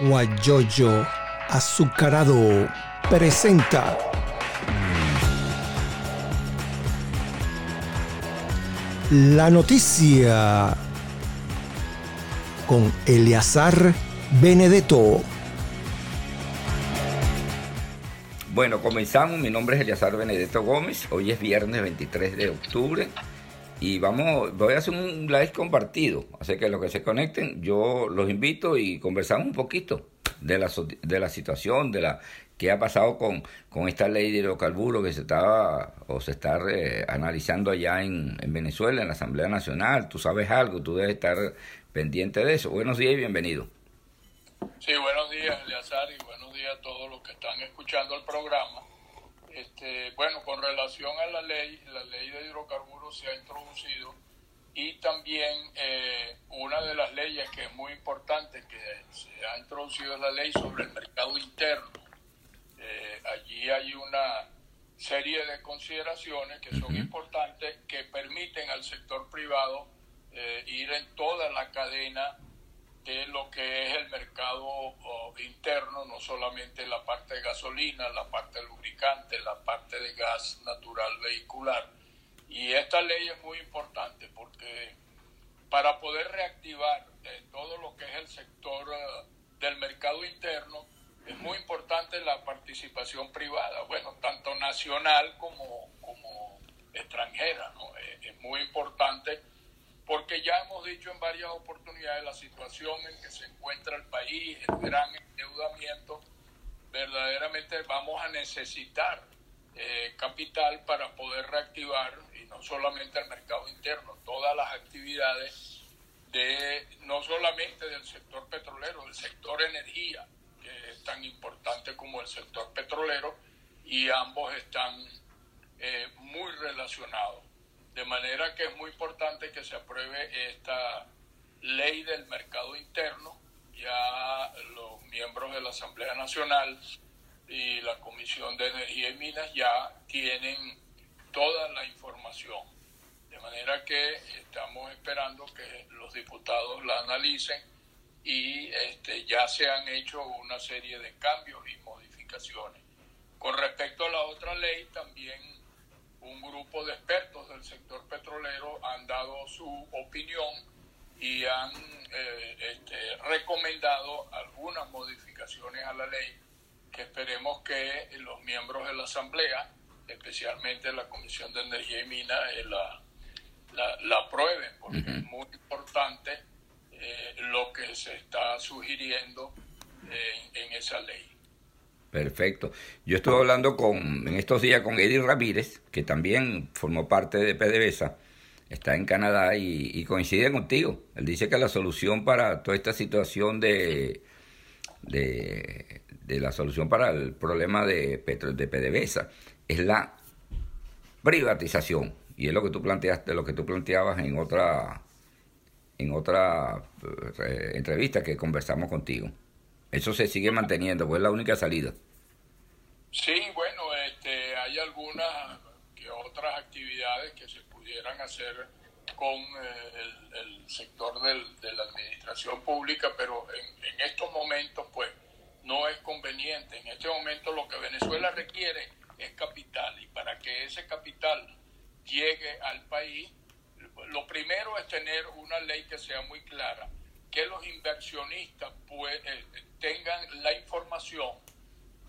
Guayoyo Azucarado presenta la noticia con Eleazar Benedetto. Bueno, comenzamos. Mi nombre es Eleazar Benedetto Gómez. Hoy es viernes 23 de octubre y vamos, voy a hacer un live compartido. Así que los que se conecten, yo los invito y conversamos un poquito de la, de la situación, de la qué ha pasado con, con esta ley de hidrocarburos que se estaba o se está analizando allá en, en, Venezuela, en la Asamblea Nacional. Tú sabes algo, tú debes estar pendiente de eso. Buenos días y bienvenido. Sí, buenos días, Eleazar, y buenos días a todos los que están escuchando el programa. Este, bueno, con relación a la ley, la ley de hidrocarburos se ha introducido y también eh, una de las leyes que es muy importante que se ha introducido es la ley sobre el mercado interno. Eh, allí hay una serie de consideraciones que son importantes que permiten al sector privado eh, ir en toda la cadena de lo que es el mercado interno, no solamente la parte de gasolina, la parte de lubricante, la parte de gas natural vehicular. Y esta ley es muy importante porque para poder reactivar eh, todo lo que es el sector del mercado interno, es muy importante la participación privada, bueno, tanto nacional como, como extranjera, ¿no? Es, muy importante porque ya hemos dicho en varias oportunidades la situación en que se encuentra el país, el gran endeudamiento, verdaderamente vamos a necesitar eh, capital para poder reactivar, y no solamente el mercado interno, todas las actividades de no solamente del sector petrolero, del sector energía, tan importante como el sector petrolero y ambos están eh, muy relacionados. De manera que es muy importante que se apruebe esta ley del mercado interno. Ya los miembros de la Asamblea Nacional y la Comisión de Energía y Minas ya tienen toda la información. De manera que estamos esperando que los diputados la analicen y este, ya se han hecho una serie de cambios y modificaciones. Con respecto a la otra ley, también un grupo de expertos del sector petrolero han dado su opinión y han eh, este, recomendado algunas modificaciones a la ley que esperemos que los miembros de la Asamblea, especialmente la Comisión de Energía y Minas, eh, la, la, aprueben, porque es muy importante eh, lo que se está sugiriendo en, esa ley. Perfecto. Yo estuve hablando con, en estos días con Eddie Ramírez, que también formó parte de PDVSA, está en Canadá y, coincide contigo. Él dice que la solución para toda esta situación de, de, la solución para el problema de, de PDVSA es la privatización. Y es lo que tú planteaste, lo que tú planteabas en otra en otra eh, entrevista que conversamos contigo. Eso se sigue manteniendo, pues es la única salida. Sí, bueno, este, hay algunas que otras actividades que se pudieran hacer con eh, el, sector de la administración pública, pero en, en estos momentos, pues, no es conveniente. En este momento lo que Venezuela requiere es capital y para que ese capital llegue al país lo primero es tener una ley que sea muy clara, que los inversionistas eh, tengan la información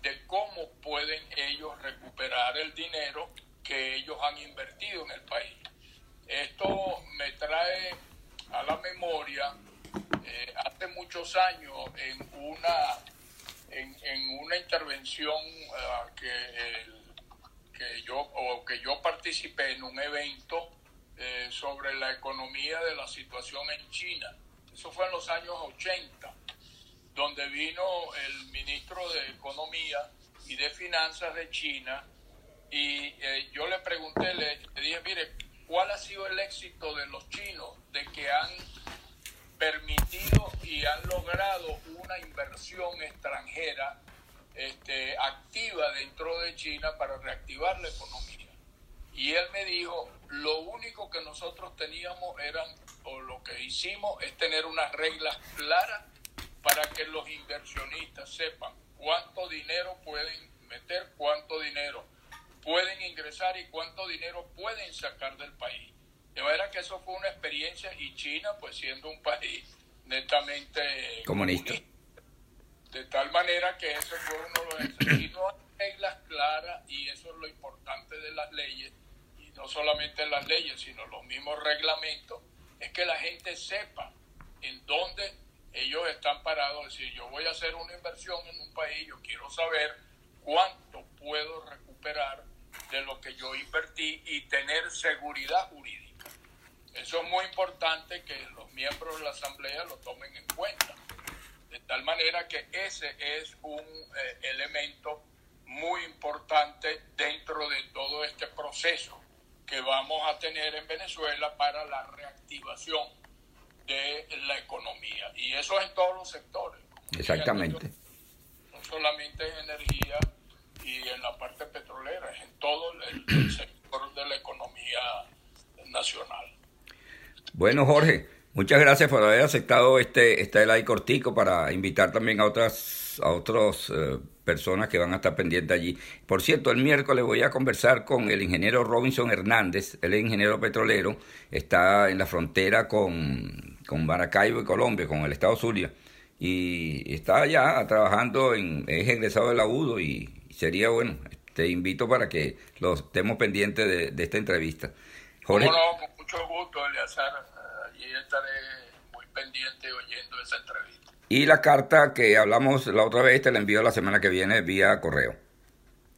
de cómo pueden ellos recuperar el dinero que ellos han invertido en el país. Esto me trae a la memoria eh, hace muchos años en una en, una intervención ah, que, que yo o que yo participé en un evento eh, sobre la economía de la situación en China. Eso fue en los años 80, donde vino el ministro de Economía y de Finanzas de China y eh, yo le pregunté, le, dije, mire, ¿cuál ha sido el éxito de los chinos de que han permitido y han logrado una inversión extranjera este, activa dentro de China para reactivar la economía? Y él me dijo, lo único que nosotros teníamos eran, o lo que hicimos es tener unas reglas claras para que los inversionistas sepan cuánto dinero pueden meter, cuánto dinero pueden ingresar y cuánto dinero pueden sacar del país. De manera que eso fue una experiencia y China, pues siendo un país netamente comunista. De tal manera que eso fue uno de los... Y no hay reglas claras y eso es lo importante de las leyes, y no solamente las leyes, sino los mismos reglamentos, es que la gente sepa en dónde ellos están parados. Es decir, yo voy a hacer una inversión en un país, yo quiero saber cuánto puedo recuperar de lo que yo invertí y tener seguridad jurídica. Eso es muy importante que los miembros de la Asamblea lo tomen en cuenta. De tal manera que ese es un eh, elemento muy importante dentro de todo este proceso que vamos a tener en Venezuela para la reactivación de la economía. Y eso es en todos los sectores. Exactamente. No solamente en energía y en la parte petrolera, es en todo el, sector de la economía nacional. Bueno, Jorge, muchas gracias por haber aceptado este, este live cortico para invitar también a otras a otros eh, personas que van a estar pendientes allí. Por cierto, el miércoles voy a conversar con el ingeniero Robinson Hernández, él es ingeniero petrolero, está en la frontera con, con Maracaibo y Colombia, con el estado Zulia, y está allá trabajando, en, es egresado de la y sería bueno, te invito para que los estemos pendientes de, esta entrevista. Con mucho gusto. Allí estaré muy pendiente oyendo esa entrevista. Y la carta que hablamos la otra vez te la envío la semana que viene vía correo.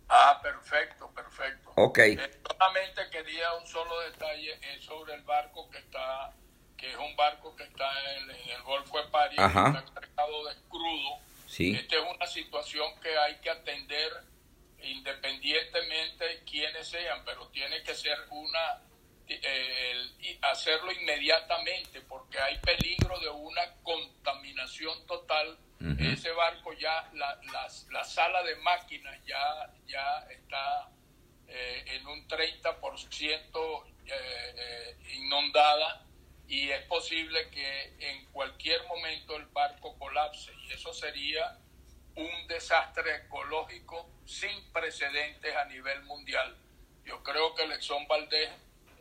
Ah, perfecto, perfecto. Ok. Eh, solamente quería un solo detalle sobre el barco que está, que es un barco que está en, el Golfo de París, que está cargado de crudo. Sí. Esta es una situación que hay que atender independientemente quiénes sean, pero tiene que ser una eh, hacerlo inmediatamente porque hay peligro de una contaminación total. Ese barco ya, la, la, sala de máquinas ya, ya está eh, en un 30% eh, inundada y es posible que en cualquier momento el barco colapse y eso sería un desastre ecológico sin precedentes a nivel mundial. Yo creo que el Exxon Valdez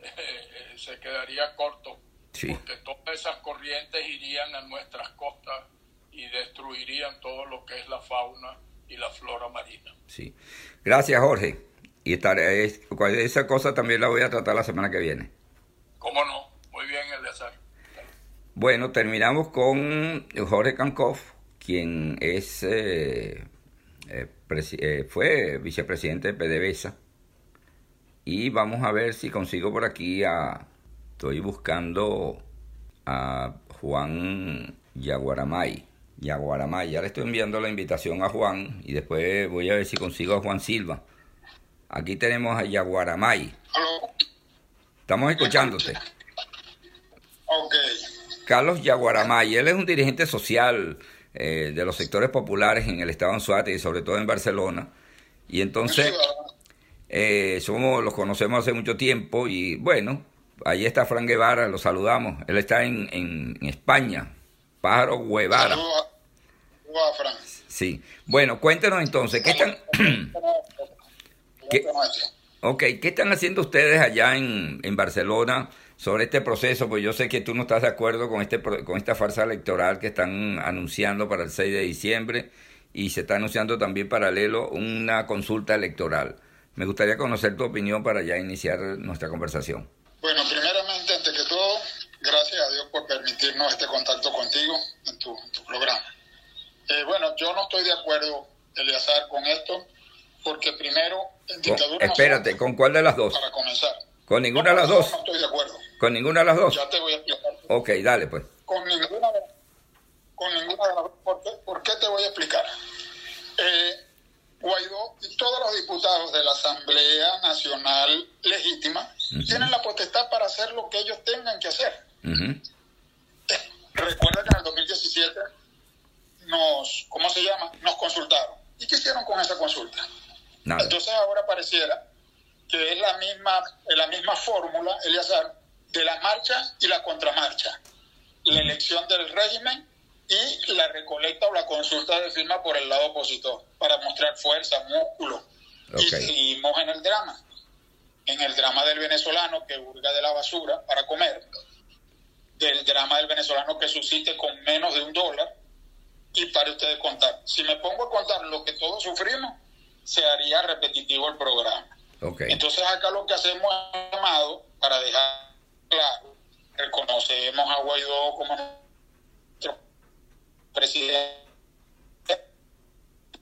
eh, se quedaría corto, porque todas esas corrientes irían a nuestras costas y destruirían todo lo que es la fauna y la flora marina. Sí. Gracias, Jorge. Y estaré, esa cosa también la voy a tratar la semana que viene. ¿Cómo no? Muy bien, Eleazar. Bueno, terminamos con Jorge Cancoff quien es eh, eh, eh, fue vicepresidente de PDVSA. Y vamos a ver si consigo por aquí a... Estoy buscando a Juan Yaguaramay. Yaguaramay. Ya le estoy enviando la invitación a Juan y después voy a ver si consigo a Juan Silva. Aquí tenemos a Yaguaramay. Estamos escuchándote. Ok. Carlos Yaguaramay, él es un dirigente social eh, de los sectores populares en el estado de Anzuate y sobre todo en Barcelona. Y entonces eh, somos, los conocemos hace mucho tiempo y bueno, ahí está Fran Guevara, lo saludamos. Él está en, en, España, Pájaro Guevara. Sí. Bueno, cuéntenos entonces, ¿qué están... ¿Qué, ok, ¿qué están haciendo ustedes allá en, en Barcelona? sobre este proceso, pues yo sé que tú no estás de acuerdo con, este, con esta farsa electoral que están anunciando para el 6 de diciembre y se está anunciando también paralelo una consulta electoral. Me gustaría conocer tu opinión para ya iniciar nuestra conversación. Bueno, primeramente, antes que todo, gracias a Dios por permitirnos este contacto contigo en tu, programa. Eh, bueno, yo no estoy de acuerdo, Eleazar, con esto, porque primero, en dictadura... espérate, ¿con cuál de las dos? Para comenzar. ¿Con ninguna de las dos? No estoy de acuerdo. ¿Con ninguna de las dos? Ya te voy a explicar. Ok, dale pues. Con ninguna, con ninguna de las dos. ¿Por qué, te voy a explicar? Eh, Guaidó y todos los diputados de la Asamblea Nacional Legítima tienen la potestad para hacer lo que ellos tengan que hacer. recuerda que en el 2017 nos, ¿cómo se llama? Nos consultaron. ¿Y qué hicieron con esa consulta? Entonces ahora pareciera que es la misma, la misma fórmula, Eliazar, de la marcha y la contramarcha. La elección del régimen y la recolecta o la consulta de firma por el lado opositor para mostrar fuerza, músculo. Y seguimos en el drama. En el drama del venezolano que hurga de la basura para comer, del drama del venezolano que suscite con menos de un dólar y para ustedes contar. Si me pongo a contar lo que todos sufrimos, se haría repetitivo el programa. Entonces acá lo que hacemos es llamado para dejar claro, reconocemos a Guaidó como nuestro presidente,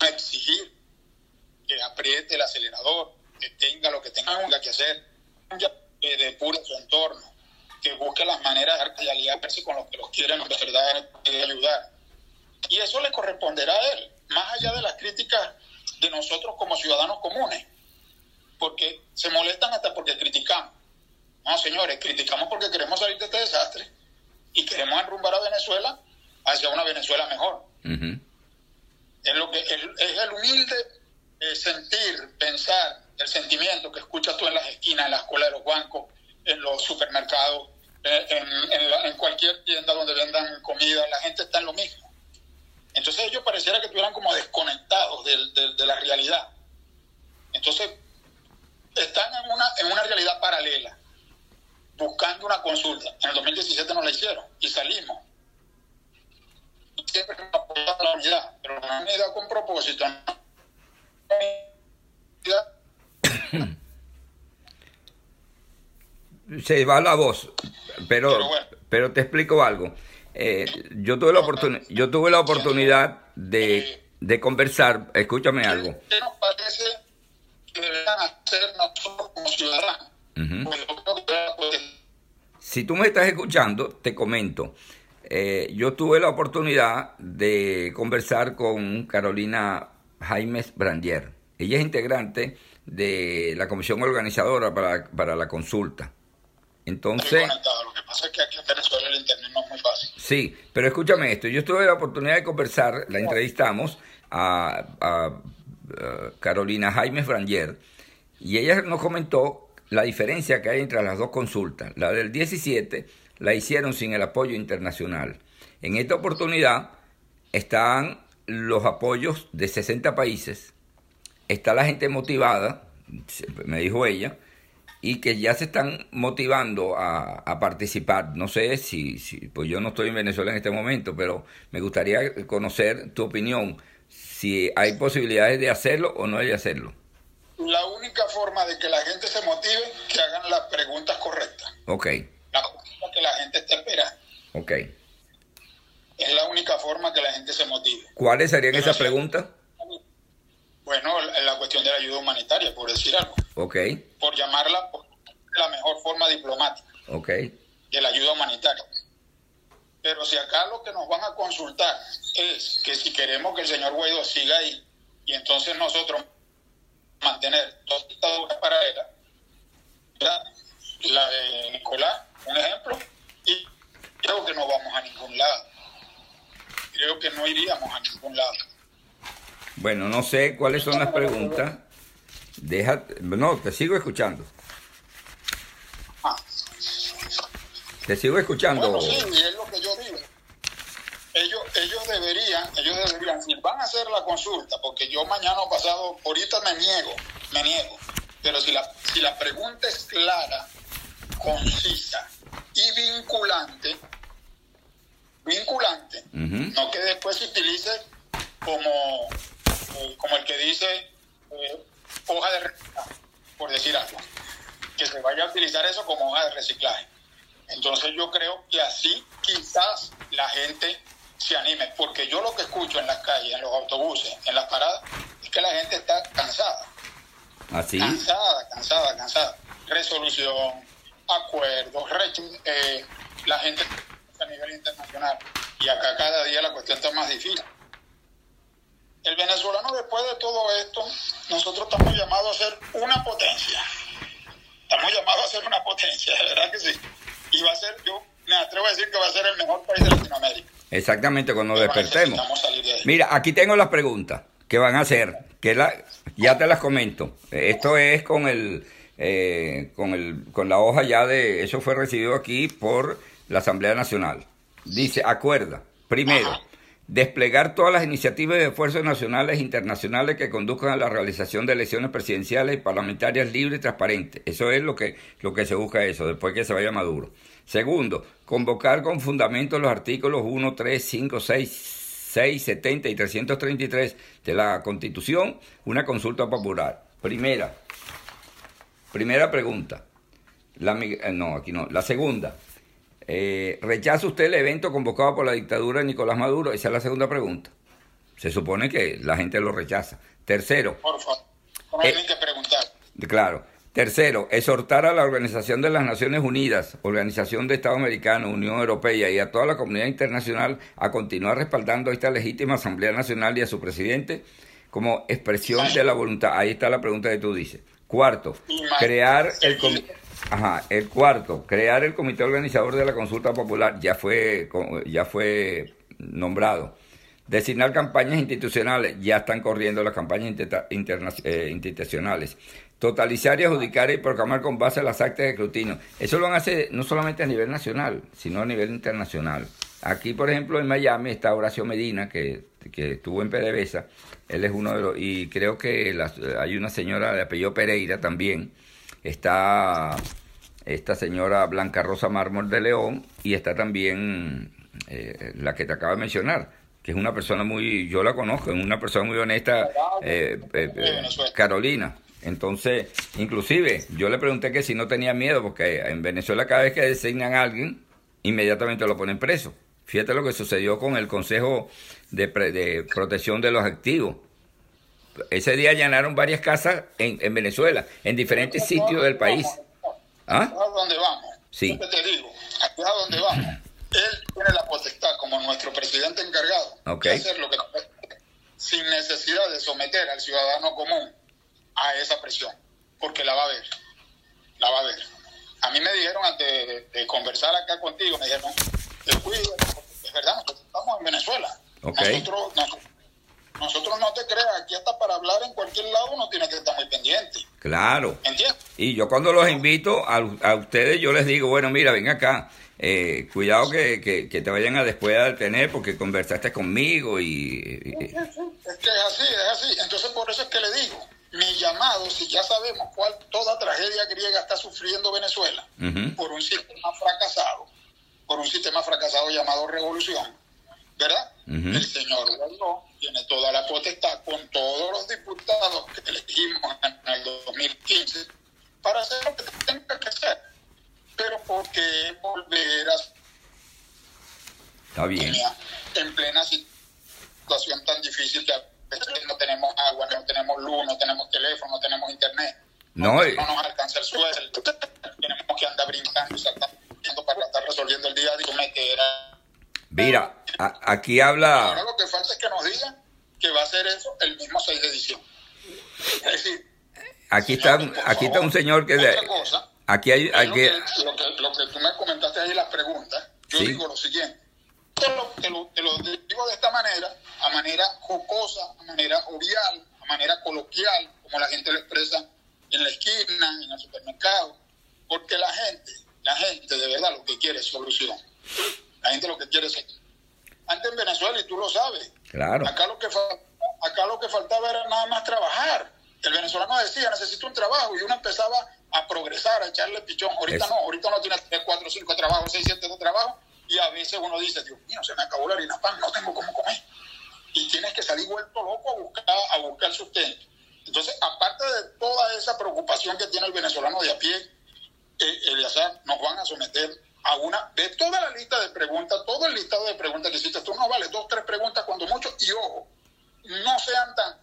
exigir que apriete el acelerador, que tenga lo que tenga que hacer, que depure su entorno, que busque las maneras de aliarse con los que los quieren de verdad ayudar. Y eso le corresponderá a él, más allá de las críticas de nosotros como ciudadanos comunes, porque se molestan hasta porque criticamos. No, señores, criticamos porque queremos salir de este desastre y queremos enrumbar a Venezuela hacia una Venezuela mejor. Es lo que es el humilde sentir, pensar, el sentimiento que escuchas tú en las esquinas, en las colas de los bancos, en los supermercados, eh, en, cualquier tienda donde vendan comida, la gente está en lo mismo. Entonces ellos pareciera que estuvieran como desconectados de, la realidad. Entonces están en una, en una realidad paralela buscando una consulta. En el 2017 nos la hicieron y salimos. Siempre apoyado la unidad, pero una unidad con propósito. Se va la voz, pero, pero, te explico algo. Eh, yo tuve la oportunidad, yo tuve la oportunidad de, eh, de conversar. Escúchame algo. ¿Qué nos parece que deberían hacer nosotros como ciudadanos? Si tú me estás escuchando, te comento. Eh, yo tuve la oportunidad de conversar con Carolina Jaimes Brandier. Ella es integrante de la comisión organizadora para, la consulta. Entonces. Lo que pasa es que aquí en Venezuela el internet no es muy fácil. Sí, pero escúchame esto. Yo tuve la oportunidad de conversar, la entrevistamos a, a Carolina Jaimes Brandier y ella nos comentó la diferencia que hay entre las dos consultas. La del 17 la hicieron sin el apoyo internacional. En esta oportunidad están los apoyos de 60 países, está la gente motivada, me dijo ella, y que ya se están motivando a, participar. No sé si, si, pues yo no estoy en Venezuela en este momento, pero me gustaría conocer tu opinión, si hay posibilidades de hacerlo o no hay de hacerlo la única forma de que la gente se motive que hagan las preguntas correctas. Ok. La que la gente está esperando. Ok. Es la única forma que la gente se motive. ¿Cuáles serían esas preguntas? Bueno, la cuestión de la ayuda humanitaria, por decir algo. Ok. Por llamarla la mejor forma diplomática. Ok. De la ayuda humanitaria. Pero si acá lo que nos van a consultar es que si queremos que el señor Guaidó siga ahí, y entonces nosotros mantener dos dictaduras paralelas, la de Nicolás, un ejemplo, y creo que no vamos a ningún lado. Creo que no iríamos a ningún lado. Bueno, no sé cuáles son las preguntas. Deja, no, te sigo escuchando. Ah. Te sigo escuchando. Bueno, sí, y es lo que yo digo ellos, ellos deberían, ellos deberían, si van a hacer la consulta, porque yo mañana o pasado, ahorita me niego, me niego, pero si la, si la pregunta es clara, concisa y vinculante, vinculante, no que después se utilice como, eh, como el que dice eh, hoja de reciclaje, por decir algo, que se vaya a utilizar eso como hoja de reciclaje. Entonces yo creo que así quizás la gente se anime, porque yo lo que escucho en las calles, en los autobuses, en las paradas, es que la gente está cansada. ¿Así? ¿Ah, cansada, cansada, cansada. Resolución, acuerdos, eh, la gente a nivel internacional. Y acá cada día la cuestión está más difícil. El venezolano, después de todo esto, nosotros estamos llamados a ser una potencia. Estamos llamados a ser una potencia, de verdad que sí. Y va a ser, yo me atrevo a decir que va a ser el mejor país de Latinoamérica. Exactamente, cuando despertemos. Mira, aquí tengo las preguntas que van a hacer, que la, ya te las comento. Esto es con el, eh, con el, con la hoja ya de, eso fue recibido aquí por la Asamblea Nacional. Dice, acuerda, primero, desplegar todas las iniciativas de esfuerzos nacionales e internacionales que conduzcan a la realización de elecciones presidenciales y parlamentarias libres y transparentes. Eso es lo que, lo que se busca eso, después que se vaya Maduro. Segundo, convocar con fundamento los artículos 1, 3, 5, 6, 6, 70 y 333 de la Constitución una consulta popular. Primera, primera pregunta. La, eh, no, aquí no. La segunda, eh, ¿rechaza usted el evento convocado por la dictadura de Nicolás Maduro? Esa es la segunda pregunta. Se supone que la gente lo rechaza. Tercero. Por favor, hay eh, que preguntar. Claro. Tercero, exhortar a la Organización de las Naciones Unidas, Organización de Estados Americanos, Unión Europea y a toda la comunidad internacional a continuar respaldando a esta legítima Asamblea Nacional y a su presidente como expresión de la voluntad. Ahí está la pregunta que tú dices. Cuarto, crear el Ajá, el cuarto, crear el comité organizador de la consulta popular ya fue ya fue nombrado. Designar campañas institucionales, ya están corriendo las campañas eh, institucionales. Totalizar y adjudicar y proclamar con base a las actas de escrutinio. Eso lo hace no solamente a nivel nacional, sino a nivel internacional. Aquí, por ejemplo, en Miami está Horacio Medina, que, estuvo en PDVSA. Él es uno de los... Y creo que hay una señora de apellido Pereira también. Está esta señora Blanca Rosa Mármol de León y está también eh, la que te acabo de mencionar, que es una persona muy... Yo la conozco, es una persona muy honesta, eh, eh, Carolina. Entonces, inclusive, yo le pregunté que si no tenía miedo, porque en Venezuela cada vez que designan a alguien, inmediatamente lo ponen preso. Fíjate lo que sucedió con el Consejo de, de Protección de los Activos. Ese día allanaron varias casas en, en Venezuela, en diferentes sitios del país. ¿Ah? ¿A dónde vamos? Sí. te digo, a dónde vamos. Él tiene la potestad como nuestro presidente encargado de hacer lo que sin necesidad de someter al ciudadano común a esa presión, porque la va a ver, la va a ver. A mí me dijeron antes de, conversar acá contigo, me dijeron, te cuido, es verdad, nosotros estamos en Venezuela. Nosotros, nosotros, no te creas, aquí hasta para hablar en cualquier lado uno tiene que estar muy pendiente. Claro. ¿Entiendes? Y yo cuando los invito a, a ustedes, yo les digo, bueno, mira, ven acá. Eh, cuidado que, que, te vayan a después a detener porque conversaste conmigo y, Es que es así, es así. Entonces por eso es que le digo, mi llamado, si ya sabemos cuál toda tragedia griega está sufriendo Venezuela, por un sistema fracasado, por un sistema fracasado llamado revolución, ¿verdad? El señor Guaidó tiene toda la potestad con todos los diputados que elegimos en el 2015 para hacer lo que tenga que hacer. Pero porque volver a... Está bien. En plena situación tan difícil que no tenemos agua, no tenemos luz, no tenemos teléfono, no tenemos internet. No, no, nos alcanza el sueldo, tenemos que andar brincando y para estar resolviendo el día de que Mira, aquí habla... Ahora lo que falta es que nos digan que va a hacer eso el mismo 6 de diciembre. Es decir... Aquí está, aquí está un señor que... Otra cosa, aquí hay... Aquí... Lo, que, lo, que, tú me comentaste ahí, las preguntas, yo digo lo siguiente. Te lo, te, lo, te lo digo de esta manera a manera jocosa, a manera jovial, a manera coloquial, como la gente lo expresa en la esquina, en el supermercado, porque la gente, la gente de verdad lo que quiere es solución. La gente lo que quiere es... Antes en Venezuela, y tú lo sabes, claro. acá, lo que acá lo que faltaba era nada más trabajar. El venezolano decía, necesito un trabajo, y uno empezaba a progresar, a echarle pichón. Ahorita no, ahorita no tiene 3, 4, 5 trabajos, 6, 7 trabajos, y a veces uno dice, Dios mío, se me acabó la harina pan, no tengo cómo comer y tienes que salir vuelto loco a buscar, a buscar sustento. Entonces, aparte de toda esa preocupación que tiene el venezolano de a pie, eh, Eliazar, nos van a someter a una, de toda la lista de preguntas, todo el listado de preguntas que hiciste tú, no vale, dos, tres preguntas cuando mucho, y ojo, no sean tan,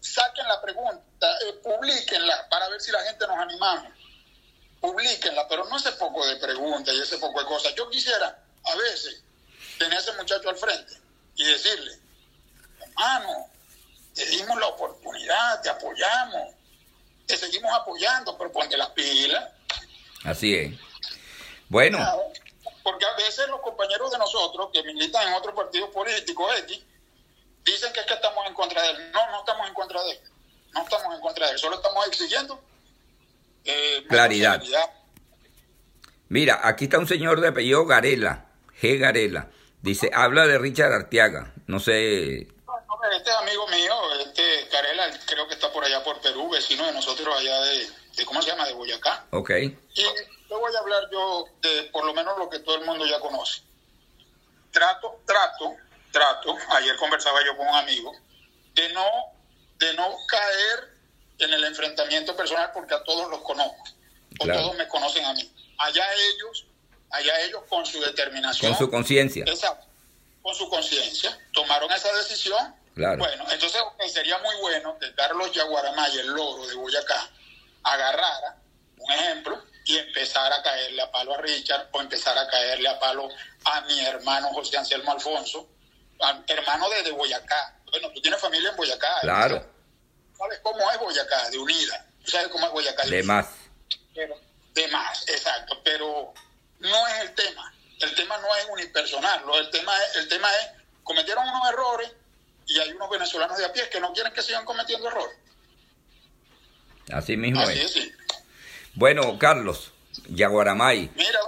saquen la pregunta, eh, publiquenla para ver si la gente nos animamos, publiquenla, pero no ese poco de preguntas y ese poco de cosas. Yo quisiera, a veces, tener a ese muchacho al frente y decirle, hermano, te dimos la oportunidad, te apoyamos, te seguimos apoyando, pero ponte las pilas. Así es. Bueno. Porque a veces los compañeros de nosotros que militan en otros partidos políticos X dicen que es que estamos en contra de él. No, no estamos en contra de él. No estamos en contra de él. Solo estamos exigiendo eh, claridad. Mira, aquí está un señor de apellido Garela, G. Garela. Dice, habla de Richard Arteaga. No sé. este es amigo mío, este Carela, creo que está por allá por Perú, vecino de nosotros allá de, ¿cómo se llama? De Boyacá. Ok. Y te voy a hablar yo de por lo menos lo que todo el mundo ya conoce. Trato, trato, trato, ayer conversaba yo con un amigo, de no, de no caer en el enfrentamiento personal porque a todos los conozco, o todos me conocen a mí. Allá ellos, allá ellos con su determinación. Con su conciencia. Exacto, con su conciencia, tomaron esa decisión. Bueno, entonces sería muy bueno que Carlos Yaguaramay, el loro de Boyacá, agarrara, un ejemplo, y empezar a caerle a palo a Richard o empezar a caerle a palo a mi hermano José Anselmo Alfonso, hermano de, Boyacá. Bueno, tú tienes familia en Boyacá. Claro. ¿Sabes cómo es Boyacá? De unida. sabes cómo es Boyacá? De, más. de más, exacto. Pero no es el tema. El tema no es unipersonal. El tema es, el tema es cometieron unos errores y hay unos venezolanos de a pie que no quieren que sigan cometiendo errores. Así mismo Así es. Bueno, Carlos, Yaguaramay. Mira,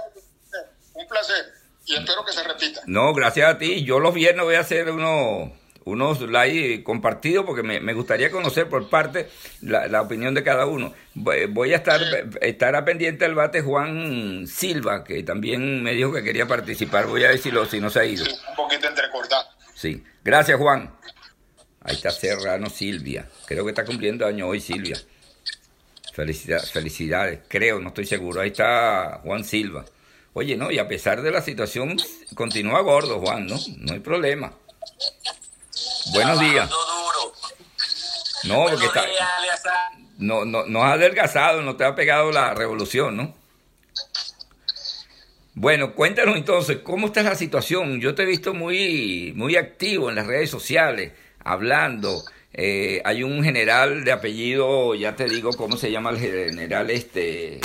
un placer y espero que se repita. No, gracias a ti. Yo los viernes voy a hacer unos unos likes compartidos porque me, gustaría conocer por parte la, opinión de cada uno. Voy a estar, estar a pendiente del bate Juan Silva, que también me dijo que quería participar. Voy a decirlo si no se ha ido. Sí, un poquito entrecortado. Sí, gracias Juan. Ahí está Serrano Silvia. Creo que está cumpliendo año hoy Silvia. Felicidades, felicidades, creo, no estoy seguro. Ahí está Juan Silva. Oye, no, y a pesar de la situación, continúa gordo, Juan, ¿no? No hay problema. Buenos días. No, porque está. No, no, no has adelgazado, no te ha pegado la revolución, ¿no? Bueno, cuéntanos entonces, ¿cómo está la situación? Yo te he visto muy, muy activo en las redes sociales, hablando. Eh, hay un general de apellido, ya te digo cómo se llama el general este,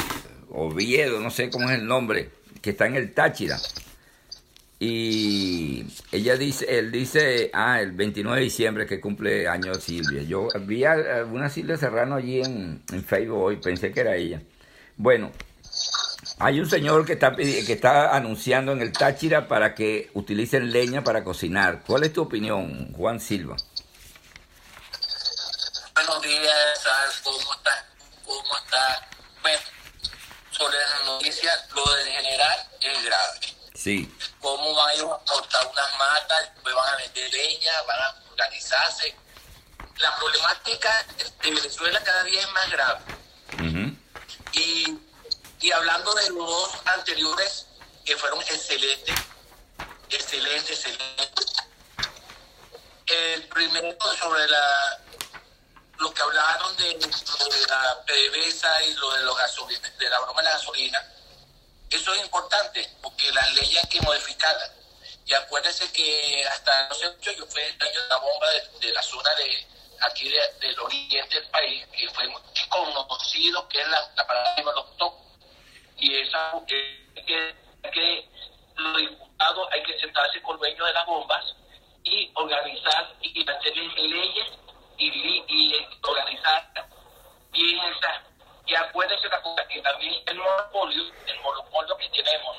Oviedo, no sé cómo es el nombre, que está en el Táchira. Y ella dice, él dice, ah, el 29 de diciembre que cumple años Silvia. Yo vi a una Silvia Serrano allí en, en Facebook hoy, pensé que era ella. Bueno, hay un señor que está, que está anunciando en el Táchira para que utilicen leña para cocinar. ¿Cuál es tu opinión, Juan Silva? Días, ¿cómo está? ¿Cómo está? Bueno, sobre la noticia, lo del general es grave. Sí. ¿Cómo van a ir a cortar unas matas? Después van a vender leña, van a organizarse. La problemática de Venezuela cada día es más grave. y, y hablando de los dos anteriores, que fueron excelentes, excelentes, excelentes. El primero sobre la lo que hablaron de, la PDVSA y lo de, los de la broma de la gasolina, eso es importante porque las leyes hay que modificarlas. Y acuérdense que hasta no sé mucho, yo fui el año de la bomba de, la zona de aquí del oriente del país, que fue muy conocido, que es la, la paradigma de los top. Y esa, que, que los diputados hay que sentarse con el dueño de las bombas y organizar y hacer leyes y, y organizar bien esa. Y acuérdense que también el monopolio, el monopolio que tenemos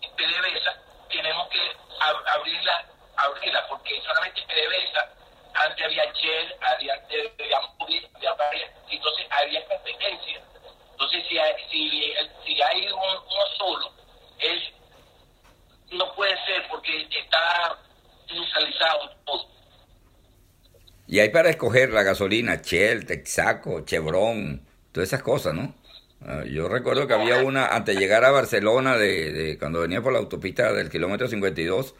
en PDVSA, tenemos que abrirla, abrirla, porque solamente PDVSA, antes había Shell, había, había Móvil, había varias, entonces había competencia. Entonces, si hay, si, si hay uno solo, es, no puede ser porque está industrializado todo. Y hay para escoger la gasolina, Shell, Texaco, Chevron, todas esas cosas, ¿no? Ah, yo recuerdo que había una, antes de llegar a Barcelona, de, cuando venía por la autopista del kilómetro 52,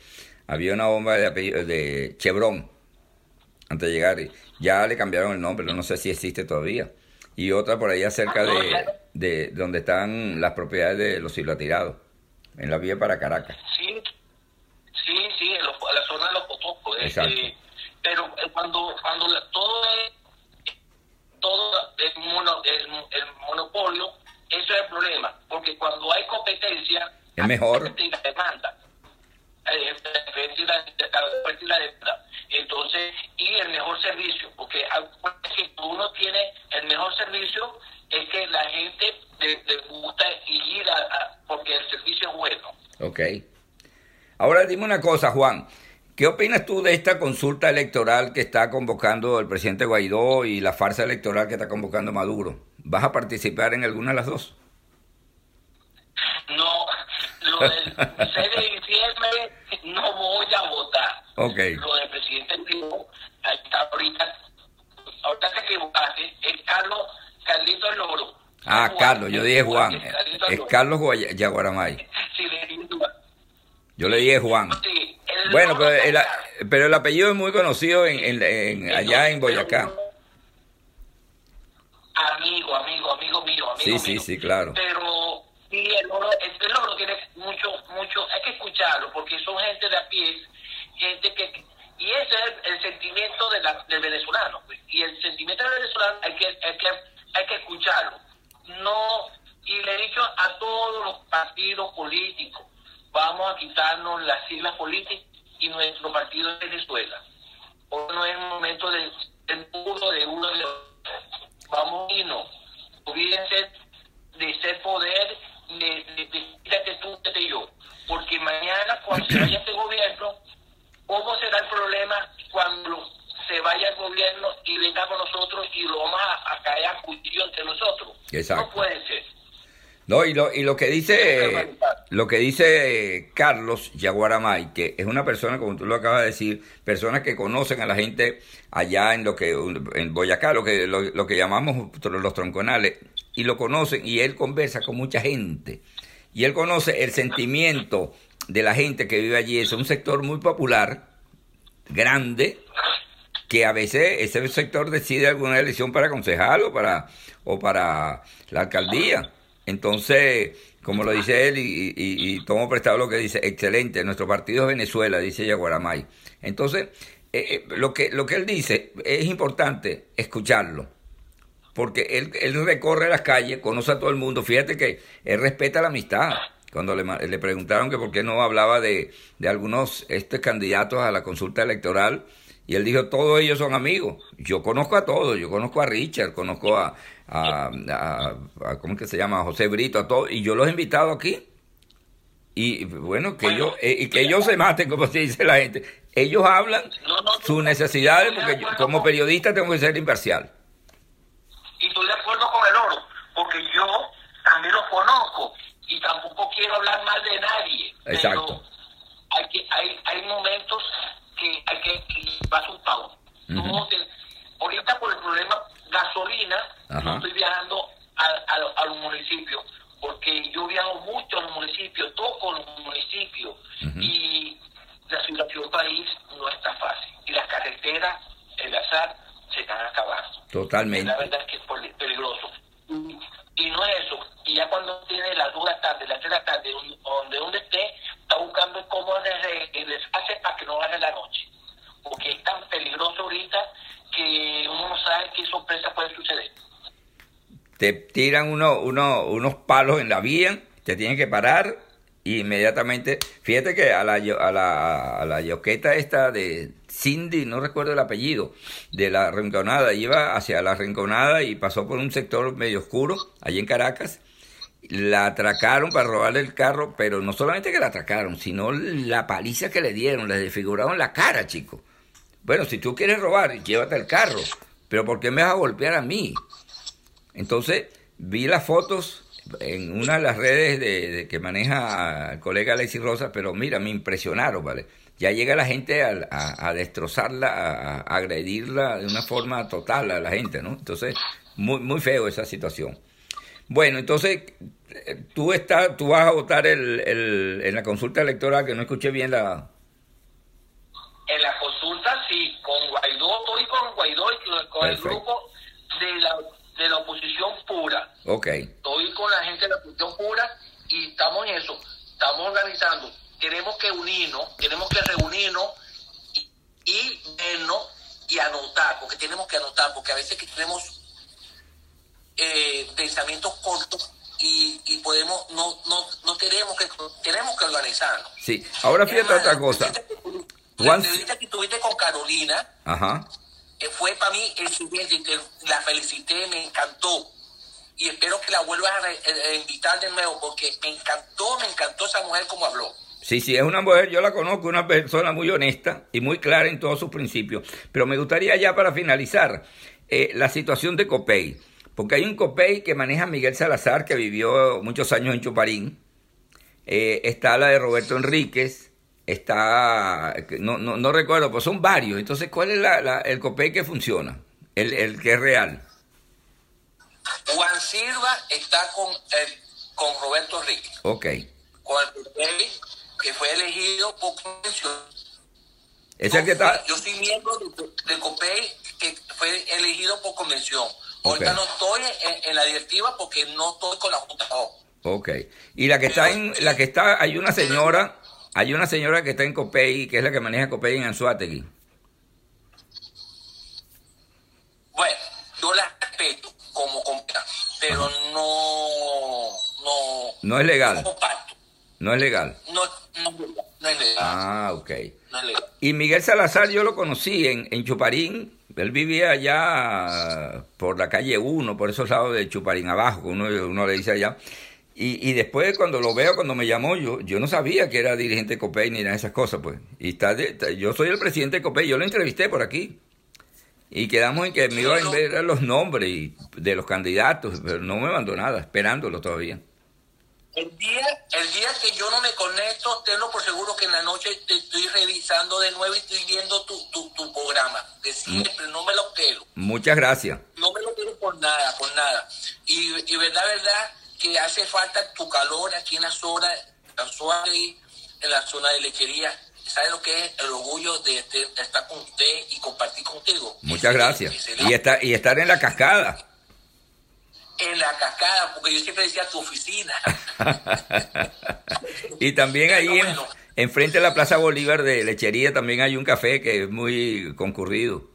había una bomba de, de Chevron, antes de llegar. Ya le cambiaron el nombre, no sé si existe todavía. Y otra por allá cerca de, de donde están las propiedades de los tirados, en la vía para Caracas. Sí, sí, sí, en, la zona de los. Exacto. Este, pero cuando cuando todo es todo el, mono, el, monopolio eso es el problema porque cuando hay competencia es mejor. la demanda. Entonces y el mejor servicio porque si uno tiene el mejor servicio es que la gente le, gusta ir a, porque el servicio es bueno. Ok. Ahora dime una cosa, Juan ¿Qué opinas tú de esta consulta electoral que está convocando el presidente Guaidó y la farsa electoral que está convocando Maduro? ¿Vas a participar en alguna de las dos? No, lo del 6 de diciembre no voy a votar. Ok. Lo del presidente Guaidó, está ahorita, ahorita te equivocaste, es Carlos, Carlito Loro. Ah, Juan, Carlos, yo dije Juan. Es. Carlos Yaguaramay. Sí, le dije Yo le dije Juan. Sí, Bueno, pero el, está- pero el apellido es muy conocido en, en- en- allá en Boyacá. Amigo, amigo, amigo mío, amigo Sí, sí, sí, claro. Pero sí, el loro, el loro tiene mucho, mucho, hay que escucharlo, porque son gente de a pie, gente que... Y ese es el, el sentimiento de la, del venezolano. pues. Y el sentimiento del venezolano hay que, hay que, hay que escucharlo. No, y le he dicho a todos los partidos políticos, vamos a quitarnos las siglas políticas y nuestro partido en Venezuela. Hoy no es momento de, del uno de uno de otro. Vamos a irnos. Olvídense de ser poder, de, de, de quítate tú, quítate yo. Porque mañana, cuando se vaya este gobierno, ¿cómo será el problema cuando se vaya el gobierno y vengamos nosotros y lo vamos a, a caer a cuchillo entre nosotros? Exacto. No puede ser. No, y lo, y lo que dice lo que dice eh, Carlos Yaguaramay, que es una persona, como tú lo acabas de decir, personas que conocen a la gente allá en lo que en Boyacá, lo que lo, que llamamos los tronconales, y lo conocen, y él conversa con mucha gente, y él conoce el sentimiento de la gente que vive allí, es un sector muy popular, grande, que a veces ese sector decide alguna elección para concejal o para, o para la alcaldía. Entonces, como lo dice él, y, y- y tomo prestado lo que dice, excelente, nuestro partido es Venezuela, dice Yaguaramay. Entonces, eh, eh, lo, que, lo que él dice es importante escucharlo, porque él, él recorre las calles, conoce a todo el mundo, fíjate que él respeta la amistad. Cuando le, le preguntaron que por qué no hablaba de, de algunos estos candidatos a la consulta electoral, y él dijo, todos ellos son amigos. Yo conozco a todos, yo conozco a Richard, conozco a, a, a- a- ¿cómo es que se llama? A José Brito, a todos, y yo los he invitado aquí. Y bueno, que ellos, eh, y que ellos se maten, como se dice la gente. Ellos hablan No, no, sus necesidades, porque yo, como periodista tengo que ser imparcial. y estoy de acuerdo con el oro, porque yo también lo conozco y tampoco quiero hablar mal de nadie. Exacto. Pero hay, que, hay, hay momentos que hay que llevar su te- ahorita por el problema gasolina, Ajá. estoy viajando a, a- a los municipios, porque yo viajo mucho a los municipios, toco los municipios y la situación del país no está fácil. Y las carreteras, el azar, se están acabando. Totalmente. La verdad es que es poli- peligroso. Y, y no es eso. Y ya cuando tiene las dudas tarde, las tres de la tarde, donde, donde, donde esté, está buscando cómo les, les hace para que no gane la noche. Porque es tan peligroso ahorita que uno no sabe qué sorpresa puede suceder. Te tiran uno, uno, unos palos en la vía, te tienen que parar y inmediatamente, fíjate que a la, a la, a la yoqueta esta de Cindy, no recuerdo el apellido, de la Rinconada, iba hacia la Rinconada y pasó por un sector medio oscuro, allí en Caracas, la atracaron para robarle el carro, pero no solamente que la atracaron, sino la paliza que le dieron, le desfiguraron la cara, chico. Bueno, si tú quieres robar, llévate el carro, pero ¿por qué me vas a golpear a mí? Entonces, vi las fotos en una de las redes de, de que maneja el colega Alexis Rosa, pero mira, me impresionaron, ¿vale? Ya llega la gente a, a- a destrozarla, a, a agredirla de una forma total a la gente, ¿no? Entonces, muy, muy feo esa situación. Bueno, entonces, tú, estás, tú vas a votar el, el- en la consulta electoral, que no escuché bien la... En la consulta, sí, con Guaidó, estoy con Guaidó y con- el grupo de la, de la oposición pura. Ok, estoy con la gente de la función pura y estamos en eso, estamos organizando. Tenemos que unirnos, tenemos que reunirnos y, y vernos y anotar, porque tenemos que anotar, porque a veces que tenemos eh, pensamientos cortos y, y podemos, no, no, no tenemos que, tenemos que organizarnos. sí. Ahora fíjate otra cosa. La entrevista que tuviste con Carolina, Ajá. Fue para mí el siguiente, la felicité, me encantó. Y espero que la vuelvas a, re- a invitar de nuevo, porque me encantó, me encantó esa mujer como habló. Sí, sí, es una mujer, yo la conozco, una persona muy honesta y muy clara en todos sus principios. Pero me gustaría ya para finalizar eh, la situación de Copey, porque hay un Copey que maneja Miguel Salazar, que vivió muchos años en Chuparín. Eh, está la de Roberto Enríquez, está, no, no, no, recuerdo, pues son varios. Entonces, ¿cuál es la, la, el Copey que funciona? El, el que es real. Juan Silva está con, eh, con Roberto Enríquez. Ok. Con el Copey que fue elegido por convención. ¿Es el que está? Yo soy miembro del COPEI que fue elegido por convención. Okay. Ahorita no estoy en, en, la directiva porque no estoy con la Junta. Ok. Y la que está en, la que está, hay una señora, hay una señora que está en COPEI, que es la que maneja COPEI en Anzuategui. Bueno, yo la respeto como compañera, pero no, no. No es legal. No comparto. No es legal. No, no, no es legal. Ah, ok. No es legal. Y Miguel Salazar yo lo conocí en, en Chuparín. Él vivía allá por la calle 1, por esos lados de Chuparín abajo, uno, uno le dice allá. Y, y, después cuando lo veo, cuando me llamó, yo, yo no sabía que era dirigente de COPEI ni nada de esas cosas, pues. Y está, de, está yo soy el presidente de COPEI, yo lo entrevisté por aquí. Y quedamos en que me iba a ver los nombres y, de los candidatos, pero no me mandó nada, esperándolo todavía. El día, el día que yo no me conecto, tenlo por seguro que en la noche te estoy revisando de nuevo y estoy viendo tu, tu, tu programa. De siempre, no me lo quiero. Muchas gracias. No me lo quiero por nada, por nada. Y, y verdad, verdad, que hace falta tu calor aquí en la zona, la zona en la zona de lechería. ¿Sabe lo que es el orgullo de, de, de estar con usted y compartir contigo? Muchas gracias. Y, estar, y estar en la cascada. En la cascada, porque yo siempre decía tu oficina. y también ahí en, enfrente de la Plaza Bolívar de Lechería también hay un café que es muy concurrido.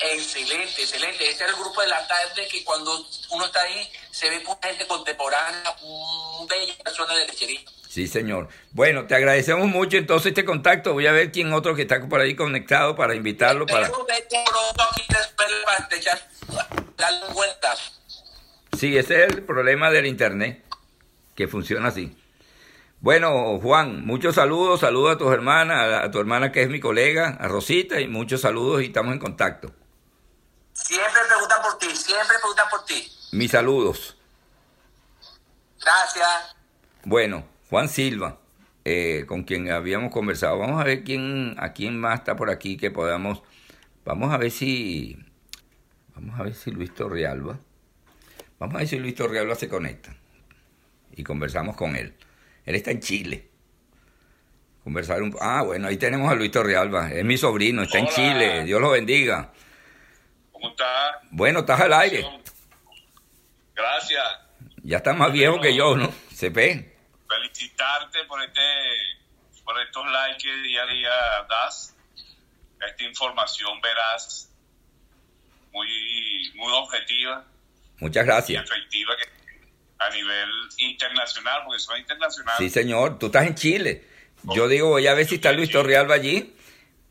Excelente, excelente. Ese es el grupo de la tarde que cuando uno está ahí se ve con gente contemporánea, un bella persona de lechería. Sí, señor. Bueno, te agradecemos mucho entonces este contacto. Voy a ver quién otro que está por ahí conectado para invitarlo. Para... Sí, ese es el problema del internet, que funciona así. Bueno, Juan, muchos saludos, saludos a tus hermanas, a tu hermana que es mi colega, a Rosita, y muchos saludos y estamos en contacto. Siempre preguntan por ti, siempre preguntan por ti. Mis saludos. Gracias. Bueno, Juan Silva, eh, con quien habíamos conversado. Vamos a ver quién, a quién más está por aquí que podamos. Vamos a ver si. Vamos a ver si Luis Torrealba. Vamos a ver si Luis Torrealba se conecta. Y conversamos con él. Él está en Chile. Conversar un Ah, bueno, ahí tenemos a Luis Torrealba. Es mi sobrino, está Hola. en Chile. Dios lo bendiga. ¿Cómo está? Bueno, estás al aire. Gracias. Ya está más viejo que yo, ¿no? Se ve. Felicitarte por este por estos likes que día a día das. Esta información veraz, muy, muy objetiva. Muchas gracias. Y efectiva que a nivel internacional, porque son internacionales. Sí, señor. Tú estás en Chile. Yo digo, voy a ver si está Luis Torrealba allí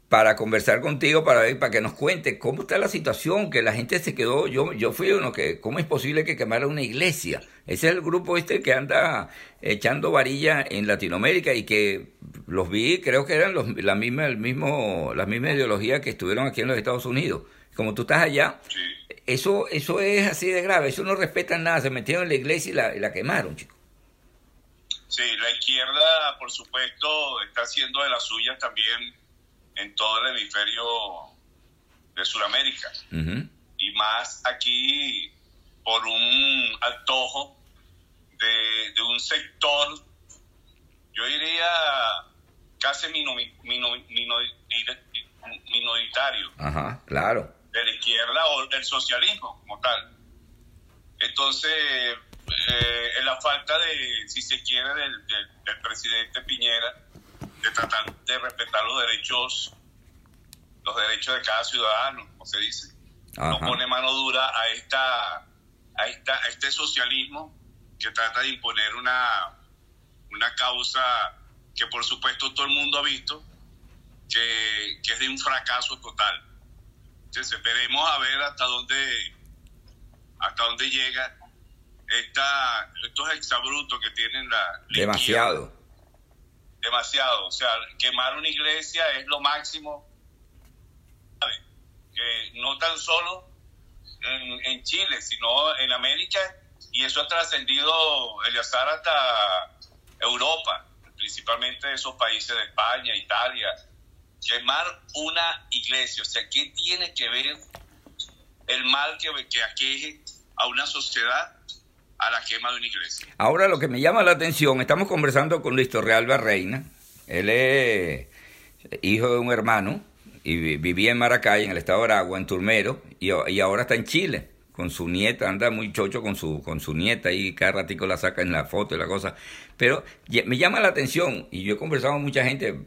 para conversar contigo, para ver, para que nos cuente cómo está la situación, que la gente se quedó, yo, yo fui uno que, ¿cómo es posible que quemara una iglesia? Ese es el grupo este que anda echando varilla en Latinoamérica y que los vi, creo que eran los, la misma, el mismo, la misma ideología que estuvieron aquí en los Estados Unidos. Como tú estás allá, sí. eso, eso es así de grave, eso no respetan nada, se metieron en la iglesia y la, y la quemaron, chicos. Sí, la izquierda, por supuesto, está haciendo de las suyas también en todo el hemisferio de Sudamérica. Uh -huh. Y más aquí por un antojo de, de un sector, yo diría casi mino, mino, mino, minoritario. Ajá, claro. De la izquierda o del socialismo como tal. Entonces, eh, en la falta de, si se quiere, del, del, del presidente Piñera, de tratar de respetar los derechos los derechos de cada ciudadano, como se dice. Ajá. No pone mano dura a esta a esta a este socialismo que trata de imponer una una causa que por supuesto todo el mundo ha visto que, que es de un fracaso total. Entonces veremos a ver hasta dónde hasta dónde llega esta, estos exabrutos que tienen la, demasiado demasiado. O sea, quemar una iglesia es lo máximo. Que no tan solo en, en Chile, sino en América, y eso ha trascendido, Eleazar, hasta Europa, principalmente esos países de España, Italia. Quemar una iglesia, o sea, ¿qué tiene que ver el mal que, que aqueje a una sociedad a la quema de una iglesia. Ahora lo que me llama la atención, estamos conversando con Luis Torrealba Reina, él es hijo de un hermano y vivía en Maracay, en el estado de Aragua, en Turmero, y, ahora está en Chile con su nieta, anda muy chocho con su, con su nieta y cada ratico la saca en la foto y la cosa. Pero me llama la atención, y yo he conversado con mucha gente,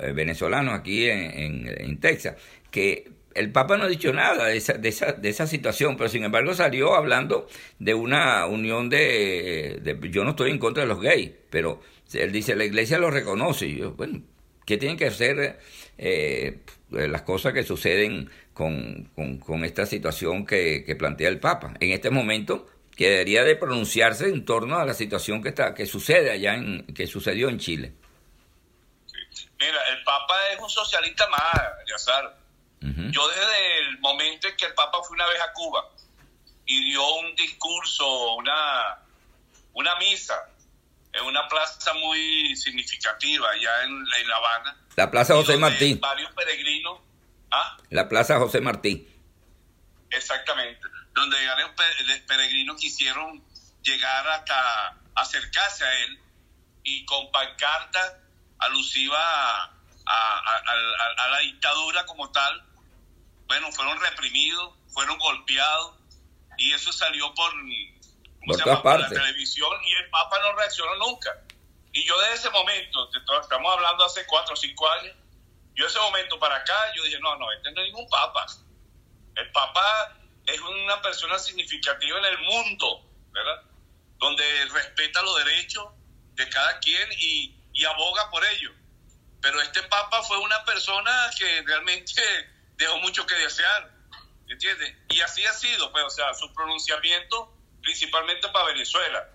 eh, venezolanos aquí en, en Texas, que el Papa no ha dicho nada de esa, de esa, de esa situación, pero sin embargo salió hablando de una unión de, de, Yo no estoy en contra de los gays, pero él dice, la iglesia lo reconoce. Yo, bueno, ¿qué tienen que hacer eh, las cosas que suceden con, con, esta situación que, que, plantea el Papa? En este momento que debería de pronunciarse en torno a la situación que, está, que sucede allá, en, que sucedió en Chile. Mira, el Papa es un socialista más, Yo desde el momento en que el Papa fue una vez a Cuba y dio un discurso, una, una misa en una plaza muy significativa allá en, en La Habana. La Plaza José Martí. Varios peregrinos. ¿ah? La Plaza José Martí. Exactamente. Donde varios peregrinos quisieron llegar hasta acercarse a él y con pancarta alusiva a, a, a, a, la dictadura como tal, bueno, fueron reprimidos, fueron golpeados y eso salió por, por, llama? por la televisión y el Papa no reaccionó nunca. Y yo desde ese momento, estamos hablando hace cuatro o cinco años, yo ese momento para acá, yo dije, no, no, este no es ningún Papa. El Papa es una persona significativa en el mundo, ¿verdad? Donde respeta los derechos de cada quien y, y aboga por ello. Pero este Papa fue una persona que realmente dejó mucho que desear, ¿entiendes? Y así ha sido, pues, o sea, su pronunciamiento principalmente para Venezuela.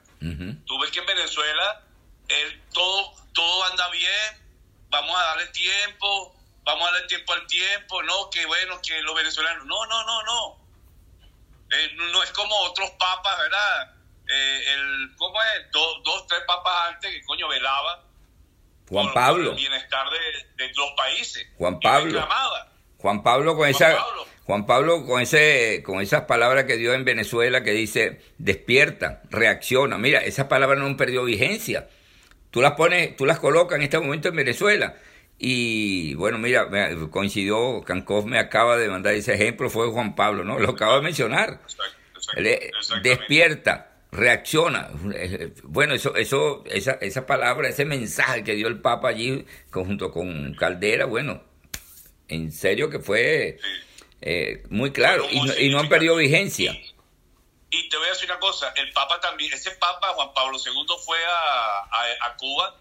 Tú ves que en Venezuela él, todo, todo anda bien, vamos a darle tiempo, vamos a darle tiempo al tiempo, no, que bueno, que los venezolanos, no, no, no, no. Eh, no es como otros papas, ¿verdad? Eh, el, ¿Cómo es? dos dos, tres papas antes que coño velaba. Juan por, Pablo. Por el bienestar de, de, los países. Juan Pablo. Juan Pablo con Juan esa Pablo. Juan Pablo con ese con esas palabras que dio en Venezuela que dice despierta, reacciona. Mira, esas palabras no han perdido vigencia. Tú las pones, tú las colocas en este momento en Venezuela y bueno, mira, coincidió Cancov me acaba de mandar ese ejemplo fue Juan Pablo, ¿no? Lo acaba de mencionar. Exacto, despierta, reacciona. Bueno, eso, eso, esa, esa palabra, ese mensaje que dio el Papa allí junto con Caldera, bueno, en serio que fue eh, muy claro y, no, y no han perdido vigencia. Y, y, te voy a decir una cosa, el Papa también, ese Papa Juan Pablo II fue a, a, a Cuba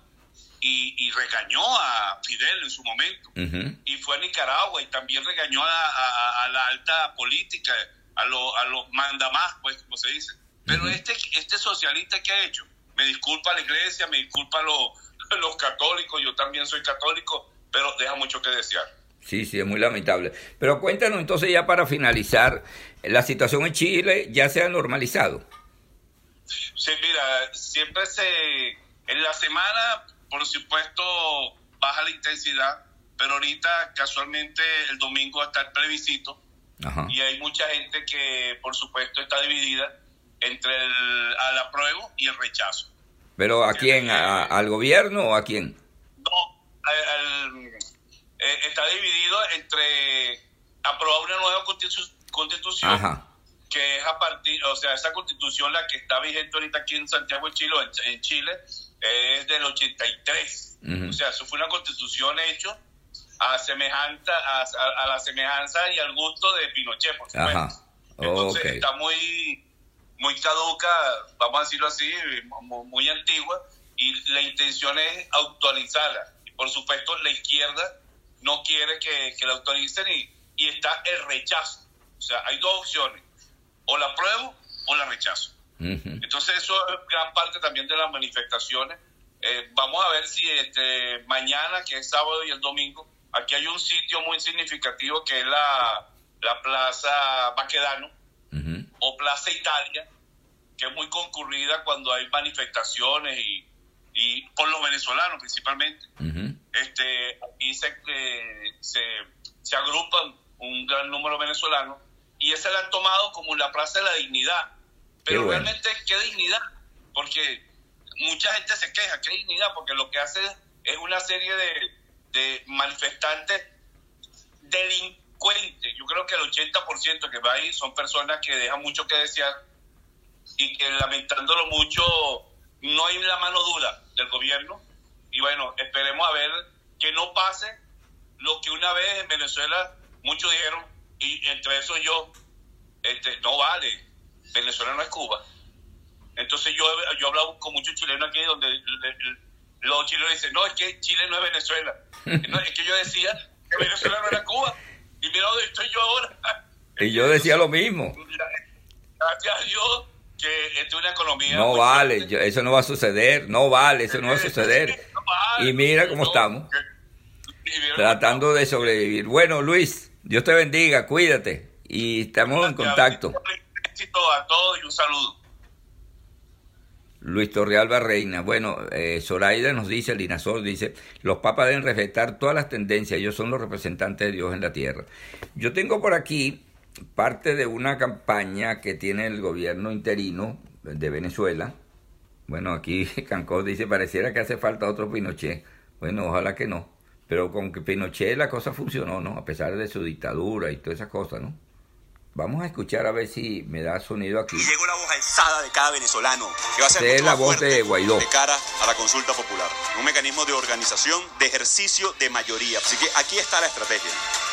y, y, regañó a Fidel en su momento. Uh -huh. Y fue a Nicaragua y también regañó a, a la alta política, a, lo, a los mandamás, pues, como se dice. Pero uh -huh. este, este socialista que ha hecho, me disculpa la iglesia, me disculpa los, los católicos, yo también soy católico, pero deja mucho que desear. Sí, sí, es muy lamentable. Pero cuéntanos entonces ya para finalizar, la situación en Chile ya se ha normalizado. Sí, mira, siempre se, en la semana, por supuesto, baja la intensidad, pero ahorita casualmente el domingo está el plebiscito Ajá. y hay mucha gente que, por supuesto, está dividida entre el, al apruebo y el rechazo. ¿Pero a quién? ¿A, ¿Al gobierno o a quién? No, al, eh, está dividido entre aprobar una nueva constitu constitución Ajá. que es a partir, o sea, esa constitución la que está vigente ahorita aquí en Santiago de Chile, en, en Chile, es del 83. Uh -huh. O sea, eso fue una constitución hecha a semejanza a, a, a, la semejanza y al gusto de Pinochet, por supuesto. Ajá. Oh, Entonces okay. está muy muy caduca, vamos a decirlo así, muy, muy antigua y la intención es actualizarla. Y por supuesto la izquierda no quiere que, que la autoricen y, y, está el rechazo. O sea, hay dos opciones, o la apruebo o la rechazo. Uh -huh. Entonces eso es gran parte también de las manifestaciones eh, vamos a ver si este, mañana, que es sábado y el domingo, aquí hay un sitio muy significativo que es la, la Plaza Baquedano Plaza Italia, que es muy concurrida cuando hay manifestaciones y, y por los venezolanos principalmente. este, aquí se, eh, se, se agrupan un gran número de venezolanos y esa la han tomado como la Plaza de la Dignidad. Pero realmente, ¿qué dignidad? Porque mucha gente se queja, ¿qué dignidad? Porque lo que hace es una serie de, de manifestantes delincuentes. Yo creo que el 80% que va ahí son personas que dejan mucho que desear y que lamentándolo mucho no hay la mano dura del gobierno. Y bueno, esperemos a ver que no pase lo que una vez en Venezuela muchos dijeron, y entre eso yo, este, no vale, Venezuela no es Cuba. Entonces yo, yo he hablado con muchos chilenos aquí donde los chilenos dicen, no, es que Chile no es Venezuela. es que yo decía que Venezuela no era Cuba. Y mira dónde estoy yo ahora. Y yo decía lo mismo. Gracias a Dios que es una economía. No vale, eso no va a suceder, no vale, eso no va a suceder. y mira cómo estamos. Tratando de sobrevivir. Bueno, Luis, Dios te bendiga, cuídate. Y estamos en contacto. a todos y un saludo. Luis Torrealba Reina. Bueno, eh, Zoraida nos dice, el Inazor dice, los papas deben respetar todas las tendencias, ellos son los representantes de Dios en la tierra. Yo tengo por aquí parte de una campaña que tiene el gobierno interino de Venezuela. Bueno, aquí Cancó dice, pareciera que hace falta otro Pinochet. Bueno, ojalá que no. Pero con Pinochet la cosa funcionó, ¿no? A pesar de su dictadura y todas esas cosas, ¿no? Vamos a escuchar a ver si me da sonido aquí. Y llegó la voz alzada de cada venezolano, que va a ser es la voz de Guaidó. De cara a la consulta popular. Un mecanismo de organización, de ejercicio de mayoría. Así que aquí está la estrategia.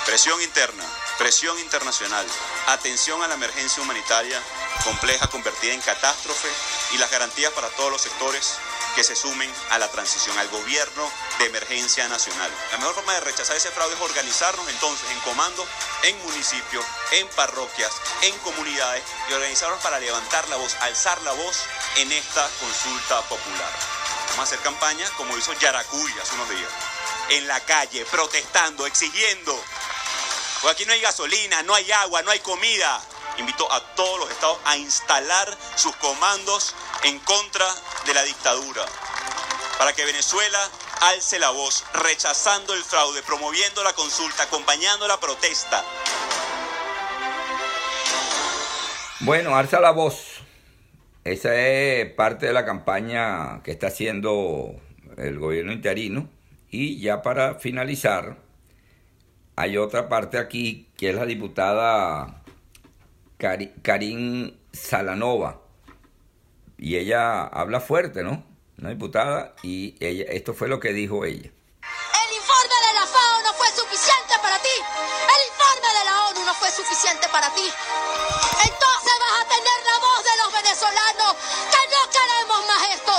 Presión interna, presión internacional, atención a la emergencia humanitaria compleja convertida en catástrofe y las garantías para todos los sectores que se sumen a la transición al gobierno de emergencia nacional. La mejor forma de rechazar ese fraude es organizarnos entonces en comando, en municipios, en parroquias, en comunidades y organizarnos para levantar la voz, alzar la voz en esta consulta popular. Vamos a hacer campaña como hizo Yaracuy hace unos días, en la calle, protestando, exigiendo. Porque aquí no hay gasolina, no hay agua, no hay comida. Invito a todos los estados a instalar sus comandos en contra de la dictadura, para que Venezuela alce la voz, rechazando el fraude, promoviendo la consulta, acompañando la protesta. Bueno, alza la voz. Esa es parte de la campaña que está haciendo el gobierno interino. Y ya para finalizar, hay otra parte aquí que es la diputada Karin Salanova y ella habla fuerte, ¿no? Una diputada, y esto fue lo que dijo ella. El informe de la FAO no fue suficiente para ti. El informe de la ONU no fue suficiente para ti. Entonces vas a tener la voz de los venezolanos que no queremos más esto,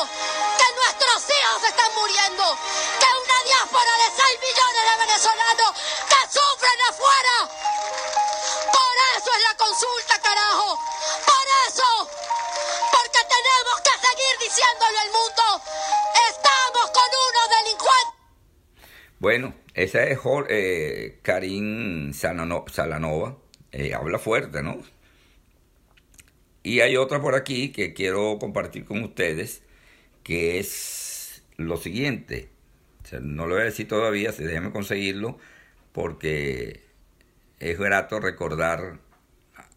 que nuestros hijos están muriendo, que una diáspora de 6 millones de venezolanos que sufren afuera. Por eso es la consulta, Por eso tenemos que seguir diciéndole al mundo, estamos con unos delincuentes. Bueno, esa es eh, Karim Salanova, eh, habla fuerte, ¿no? Y hay otra por aquí que quiero compartir con ustedes, que es lo siguiente. no lo voy a decir todavía, si déjenme conseguirlo, porque es grato recordar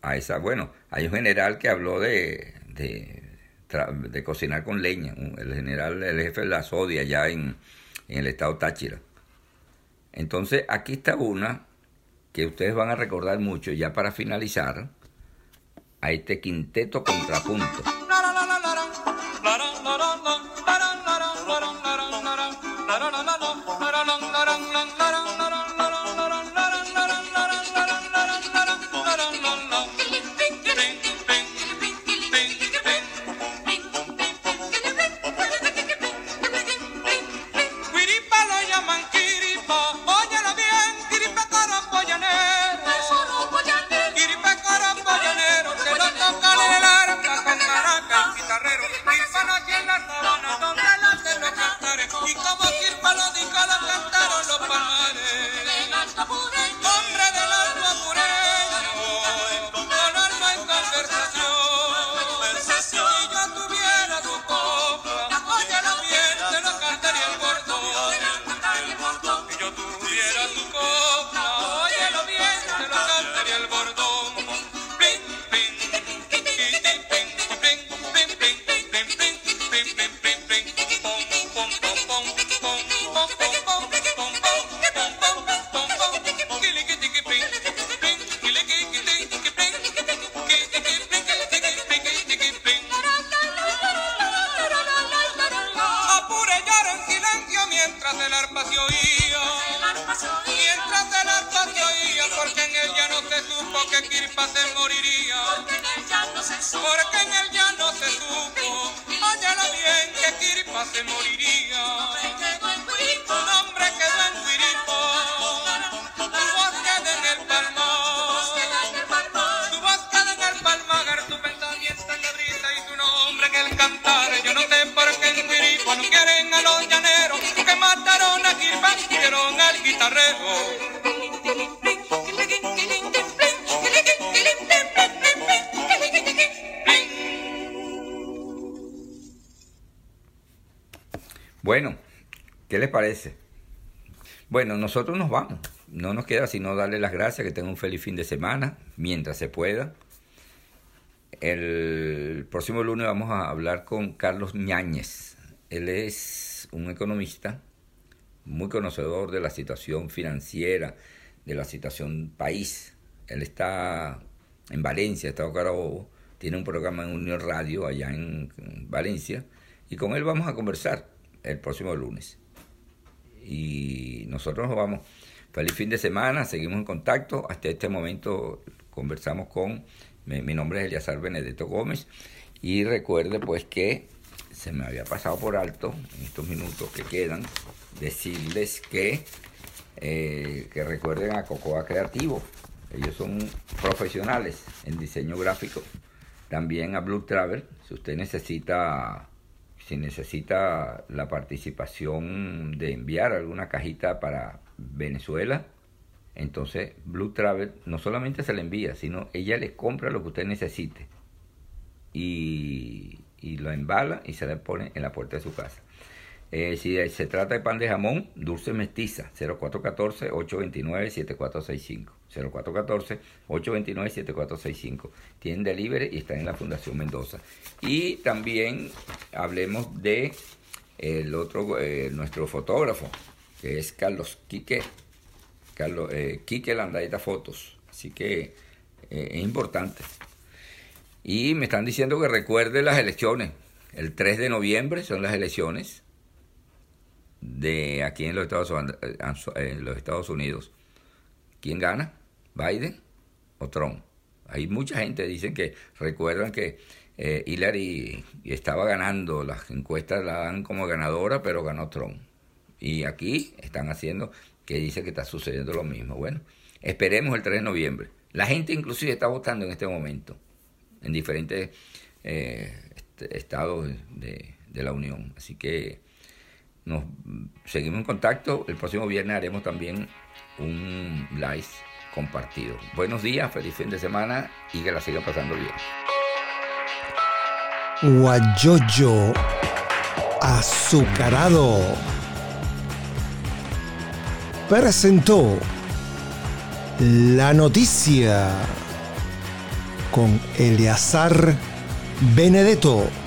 a esa, bueno, hay un general que habló de, de cocinar con leña. El general, el jefe de la Sodia allá en, en el estado Táchira. Entonces, aquí está una que ustedes van a recordar mucho ya para finalizar a este quinteto contrapunto. Bueno, ¿qué les parece? Bueno, nosotros nos vamos. No nos queda sino darle las gracias, que tengan un feliz fin de semana, mientras se pueda. El próximo lunes vamos a hablar con Carlos Ñáñez. Él es un economista muy conocedor de la situación financiera, de la situación país. Él está en Valencia, Estado Carabobo, tiene un programa en Unión Radio allá en Valencia, y con él vamos a conversar el próximo lunes. Y nosotros nos vamos. Feliz fin de semana, seguimos en contacto. Hasta este momento conversamos con, mi, nombre es Eliazar Benedetto Gómez, y recuerde pues que se me había pasado por alto en estos minutos que quedan decirles que, eh, que recuerden a Cocoa Creativo. Ellos son profesionales en diseño gráfico. También a Blue Travel, si usted necesita, si necesita la participación de enviar alguna cajita para Venezuela, entonces Blue Travel no solamente se le envía, sino ella le compra lo que usted necesite y, y lo embala y se le pone en la puerta de su casa. Eh, si se trata de pan de jamón, dulce mestiza, 0414-829-7465. 0414-829-7465. Tienen delivery y están en la Fundación Mendoza. Y también hablemos de el otro, eh, nuestro fotógrafo, que es Carlos Quique, Carlos, eh, Quique Landaeta Fotos. Así que eh, es importante. Y me están diciendo que recuerde las elecciones. El 3 de noviembre son las elecciones de aquí en los Estados, en los Estados Unidos. ¿Quién gana? ¿Biden o Trump? Hay mucha gente, dicen que recuerdan que eh, Hillary estaba ganando, las encuestas la dan como ganadora, pero ganó Trump. Y aquí están haciendo que dice que está sucediendo lo mismo. Bueno, esperemos el 3 de noviembre. La gente inclusive está votando en este momento en diferentes eh, estados de, de la Unión. Así que nos seguimos en contacto. El próximo viernes haremos también un live compartido. Buenos días, feliz fin de semana y que la sigan pasando bien. Guayoyo azucarado presentó la noticia con Eleazar Benedetto.